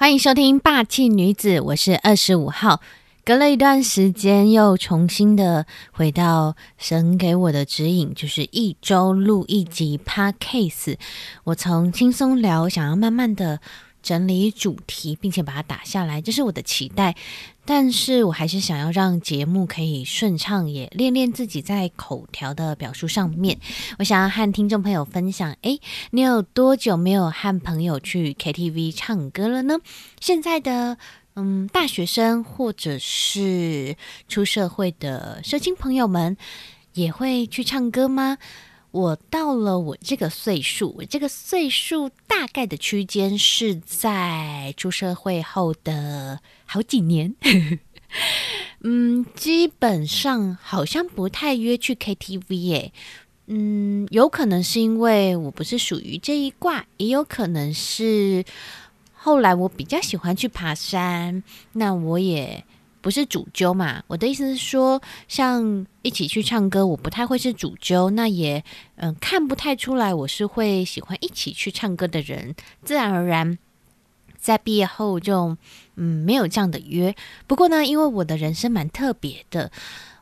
欢迎收听《霸气女子》，我是二十五号。隔了一段时间，又重新的回到神给我的指引，就是一周录一集 Podcast。我从轻松聊，想要慢慢的整理主题，并且把它打下来，这是我的期待。但是我还是想要让节目可以顺畅，也练练自己在口条的表述上面。我想要和听众朋友分享，诶，你有多久没有和朋友去 KTV 唱歌了呢？现在的嗯，大学生或者是出社会的社青朋友们，也会去唱歌吗？我到了我这个岁数，我这个岁数大概的区间是在出社会后的好几年。嗯，基本上好像不太约去 KTV 耶。嗯，有可能是因为我不是属于这一卦，也有可能是后来我比较喜欢去爬山，那我也。不是主揪嘛？我的意思是说，像一起去唱歌，我不太会是主揪，那也嗯看不太出来我是会喜欢一起去唱歌的人。自然而然，在毕业后就嗯没有这样的约。不过呢，因为我的人生蛮特别的，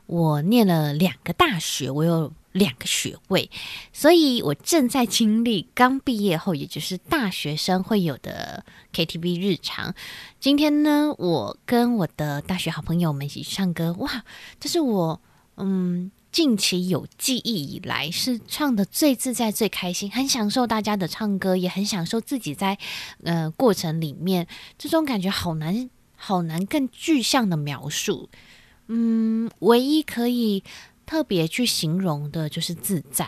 我念了两个大学，我有。两个学位，所以我正在经历刚毕业后，也就是大学生会有的 KTV 日常。今天呢，我跟我的大学好朋友们一起唱歌，哇，这是我嗯近期有记忆以来是唱的最自在、最开心，很享受大家的唱歌，也很享受自己在呃过程里面这种感觉，好难好难更具象的描述。嗯，唯一可以。特别去形容的就是自在，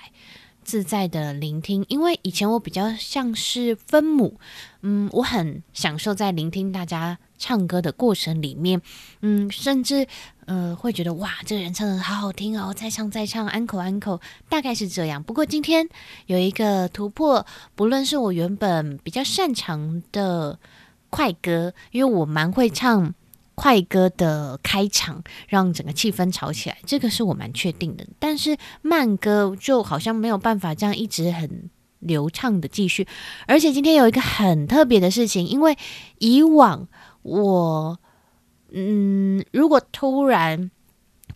自在的聆听。因为以前我比较像是分母，嗯，我很享受在聆听大家唱歌的过程里面，嗯，甚至呃会觉得哇，这个人唱的好好听哦，再唱再唱，安口安口，大概是这样。不过今天有一个突破，不论是我原本比较擅长的快歌，因为我蛮会唱。快歌的开场让整个气氛吵起来，这个是我蛮确定的。但是慢歌就好像没有办法这样一直很流畅的继续。而且今天有一个很特别的事情，因为以往我嗯，如果突然。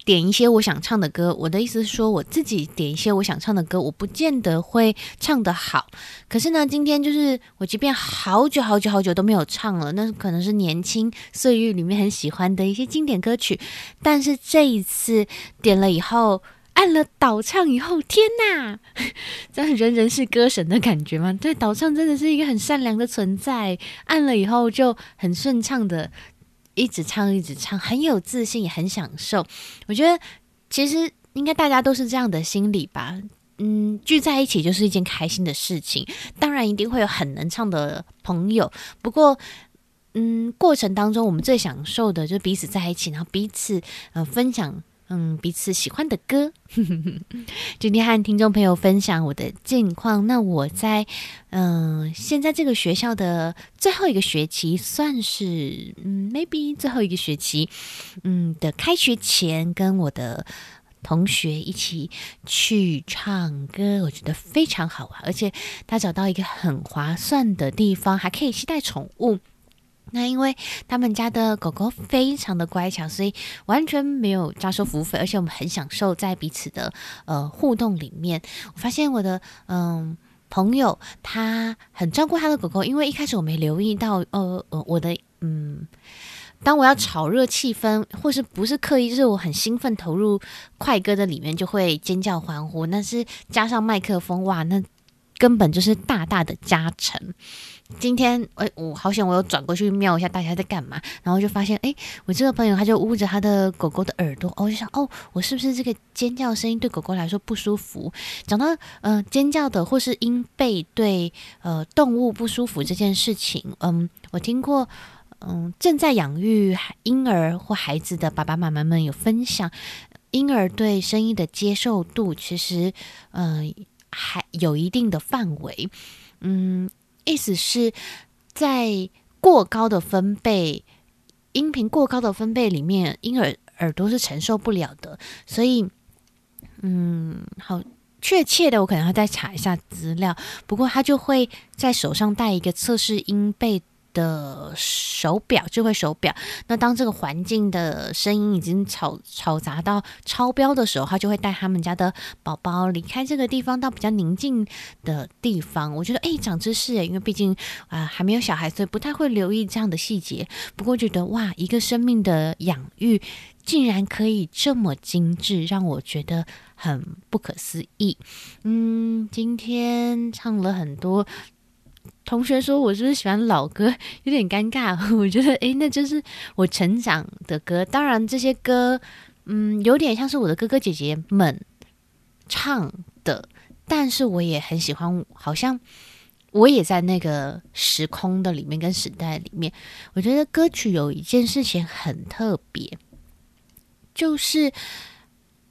点一些我想唱的歌，我的意思是说，我自己点一些我想唱的歌，我不见得会唱得好。可是呢，今天就是我，即便好久好久好久都没有唱了，那可能是年轻岁月里面很喜欢的一些经典歌曲。但是这一次点了以后，按了导唱以后，天哪，这人人是歌神的感觉吗？对，导唱真的是一个很善良的存在，按了以后就很顺畅的。一直唱，一直唱，很有自信，也很享受。我觉得其实应该大家都是这样的心理吧。嗯，聚在一起就是一件开心的事情。当然，一定会有很能唱的朋友。不过，嗯，过程当中我们最享受的就是彼此在一起，然后彼此呃分享。嗯，彼此喜欢的歌。今天和听众朋友分享我的近况。那我在嗯，现在这个学校的最后一个学期，算是嗯，maybe 最后一个学期，嗯的开学前，跟我的同学一起去唱歌，我觉得非常好玩，而且他找到一个很划算的地方，还可以携带宠物。那因为他们家的狗狗非常的乖巧，所以完全没有加收服务费，而且我们很享受在彼此的呃互动里面。我发现我的嗯朋友他很照顾他的狗狗，因为一开始我没留意到，呃呃我的嗯，当我要炒热气氛，或是不是刻意，就是我很兴奋投入快歌的里面，就会尖叫欢呼。那是加上麦克风，哇，那根本就是大大的加成。今天，哎，我好险，我有转过去瞄一下大家在干嘛，然后就发现，哎，我这个朋友他就捂着他的狗狗的耳朵，哦，就想，哦，我是不是这个尖叫声音对狗狗来说不舒服？讲到，呃，尖叫的或是因背对呃动物不舒服这件事情，嗯，我听过，嗯，正在养育婴儿或孩子的爸爸妈妈们有分享，婴儿对声音的接受度其实，嗯，还有一定的范围，嗯。意思是，在过高的分贝，音频过高的分贝里面，婴儿耳朵是承受不了的。所以，嗯，好确切的，我可能要再查一下资料。不过，他就会在手上带一个测试音贝的手表，智慧手表。那当这个环境的声音已经吵吵杂到超标的时候，他就会带他们家的宝宝离开这个地方，到比较宁静的地方。我觉得，哎，长知识诶，因为毕竟啊还没有小孩，所以不太会留意这样的细节。不过觉得哇，一个生命的养育竟然可以这么精致，让我觉得很不可思议。嗯，今天唱了很多。同学说：“我是不是喜欢老歌？有点尴尬。我觉得，诶，那就是我成长的歌。当然，这些歌，嗯，有点像是我的哥哥姐姐们唱的。但是，我也很喜欢。好像我也在那个时空的里面，跟时代里面。我觉得歌曲有一件事情很特别，就是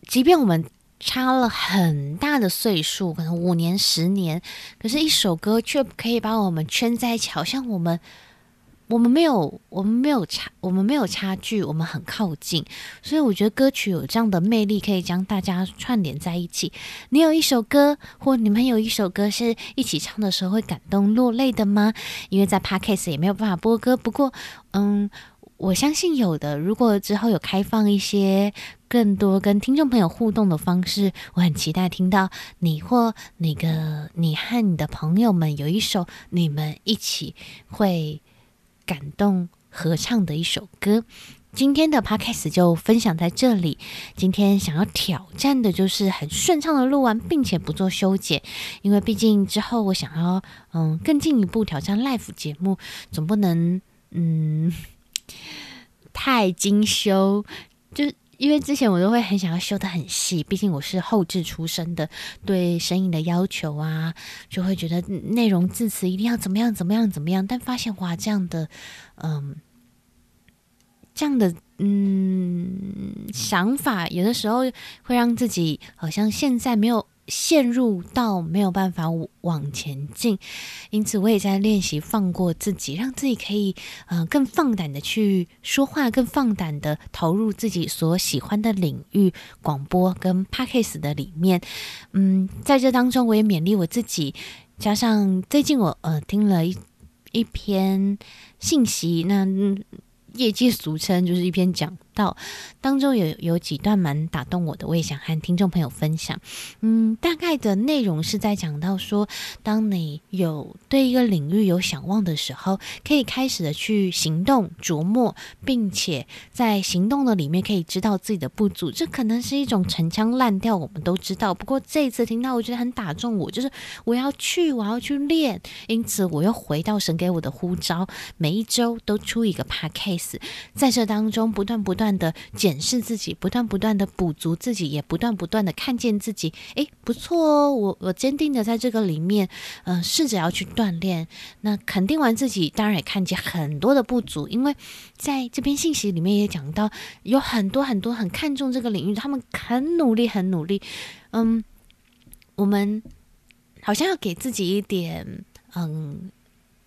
即便我们。”差了很大的岁数，可能五年、十年，可是，一首歌却可以把我们圈在一起，好像我们，我们没有，我们没有差，我们没有差距，我们很靠近。所以，我觉得歌曲有这样的魅力，可以将大家串联在一起。你有一首歌，或你们有一首歌，是一起唱的时候会感动落泪的吗？因为在 Podcast 也没有办法播歌，不过，嗯。我相信有的。如果之后有开放一些更多跟听众朋友互动的方式，我很期待听到你或那个你和你的朋友们有一首你们一起会感动合唱的一首歌。今天的 podcast 就分享在这里。今天想要挑战的就是很顺畅的录完，并且不做修剪，因为毕竟之后我想要嗯更进一步挑战 live 节目，总不能嗯。太精修，就因为之前我都会很想要修的很细，毕竟我是后置出身的，对声音的要求啊，就会觉得内容字词一定要怎么样怎么样怎么样，但发现哇，这样的嗯，这样的嗯想法，有的时候会让自己好像现在没有。陷入到没有办法往前进，因此我也在练习放过自己，让自己可以呃更放胆的去说话，更放胆的投入自己所喜欢的领域，广播跟 p a c k a g e 的里面。嗯，在这当中我也勉励我自己，加上最近我呃听了一一篇信息，那。业界俗称就是一篇讲到，当中有有几段蛮打动我的，我也想和听众朋友分享。嗯，大概的内容是在讲到说，当你有对一个领域有想望的时候，可以开始的去行动琢磨，并且在行动的里面可以知道自己的不足。这可能是一种陈腔滥调，我们都知道。不过这一次听到，我觉得很打中我，就是我要去，我要去练。因此，我又回到神给我的呼召，每一周都出一个 p a c k a s e 在这当中，不断不断不断的检视自己，不断不断的补足自己，也不断不断的看见自己。诶，不错哦，我我坚定的在这个里面，嗯，试着要去锻炼。那肯定完自己，当然也看见很多的不足，因为在这篇信息里面也讲到，有很多很多很看重这个领域，他们很努力，很努力。嗯，我们好像要给自己一点，嗯。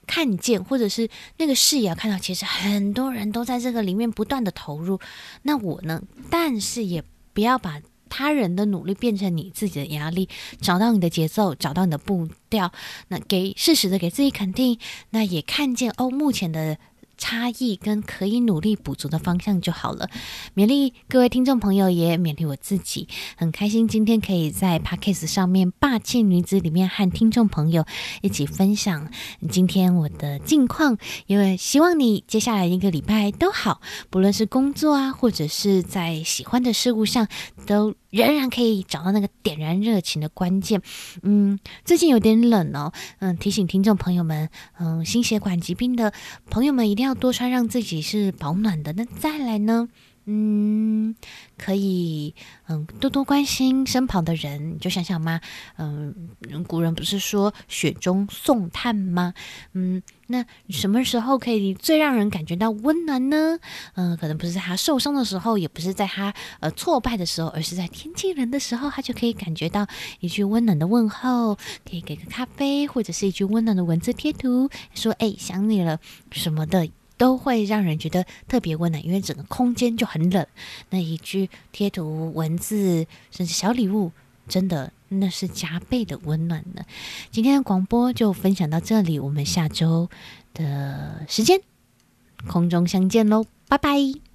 看见，或者是那个视野看到，其实很多人都在这个里面不断的投入。那我呢？但是也不要把他人的努力变成你自己的压力，找到你的节奏，找到你的步调。那给适时的给自己肯定，那也看见哦，目前的。差异跟可以努力补足的方向就好了。勉励各位听众朋友，也勉励我自己，很开心今天可以在 p a c k a s e 上面《霸气女子》里面和听众朋友一起分享今天我的近况。因为希望你接下来一个礼拜都好，不论是工作啊，或者是在喜欢的事物上，都仍然可以找到那个点燃热情的关键。嗯，最近有点冷哦，嗯，提醒听众朋友们，嗯，心血管疾病的朋友们一定要。多穿，让自己是保暖的。那再来呢？嗯，可以，嗯，多多关心身旁的人。你就想想嘛，嗯，古人不是说雪中送炭吗？嗯，那什么时候可以最让人感觉到温暖呢？嗯，可能不是在他受伤的时候，也不是在他呃挫败的时候，而是在天气冷的时候，他就可以感觉到一句温暖的问候，可以给个咖啡，或者是一句温暖的文字贴图，说“哎，想你了”什么的。都会让人觉得特别温暖，因为整个空间就很冷。那一句贴图、文字，甚至小礼物，真的那是加倍的温暖呢。今天的广播就分享到这里，我们下周的时间，空中相见喽，拜拜。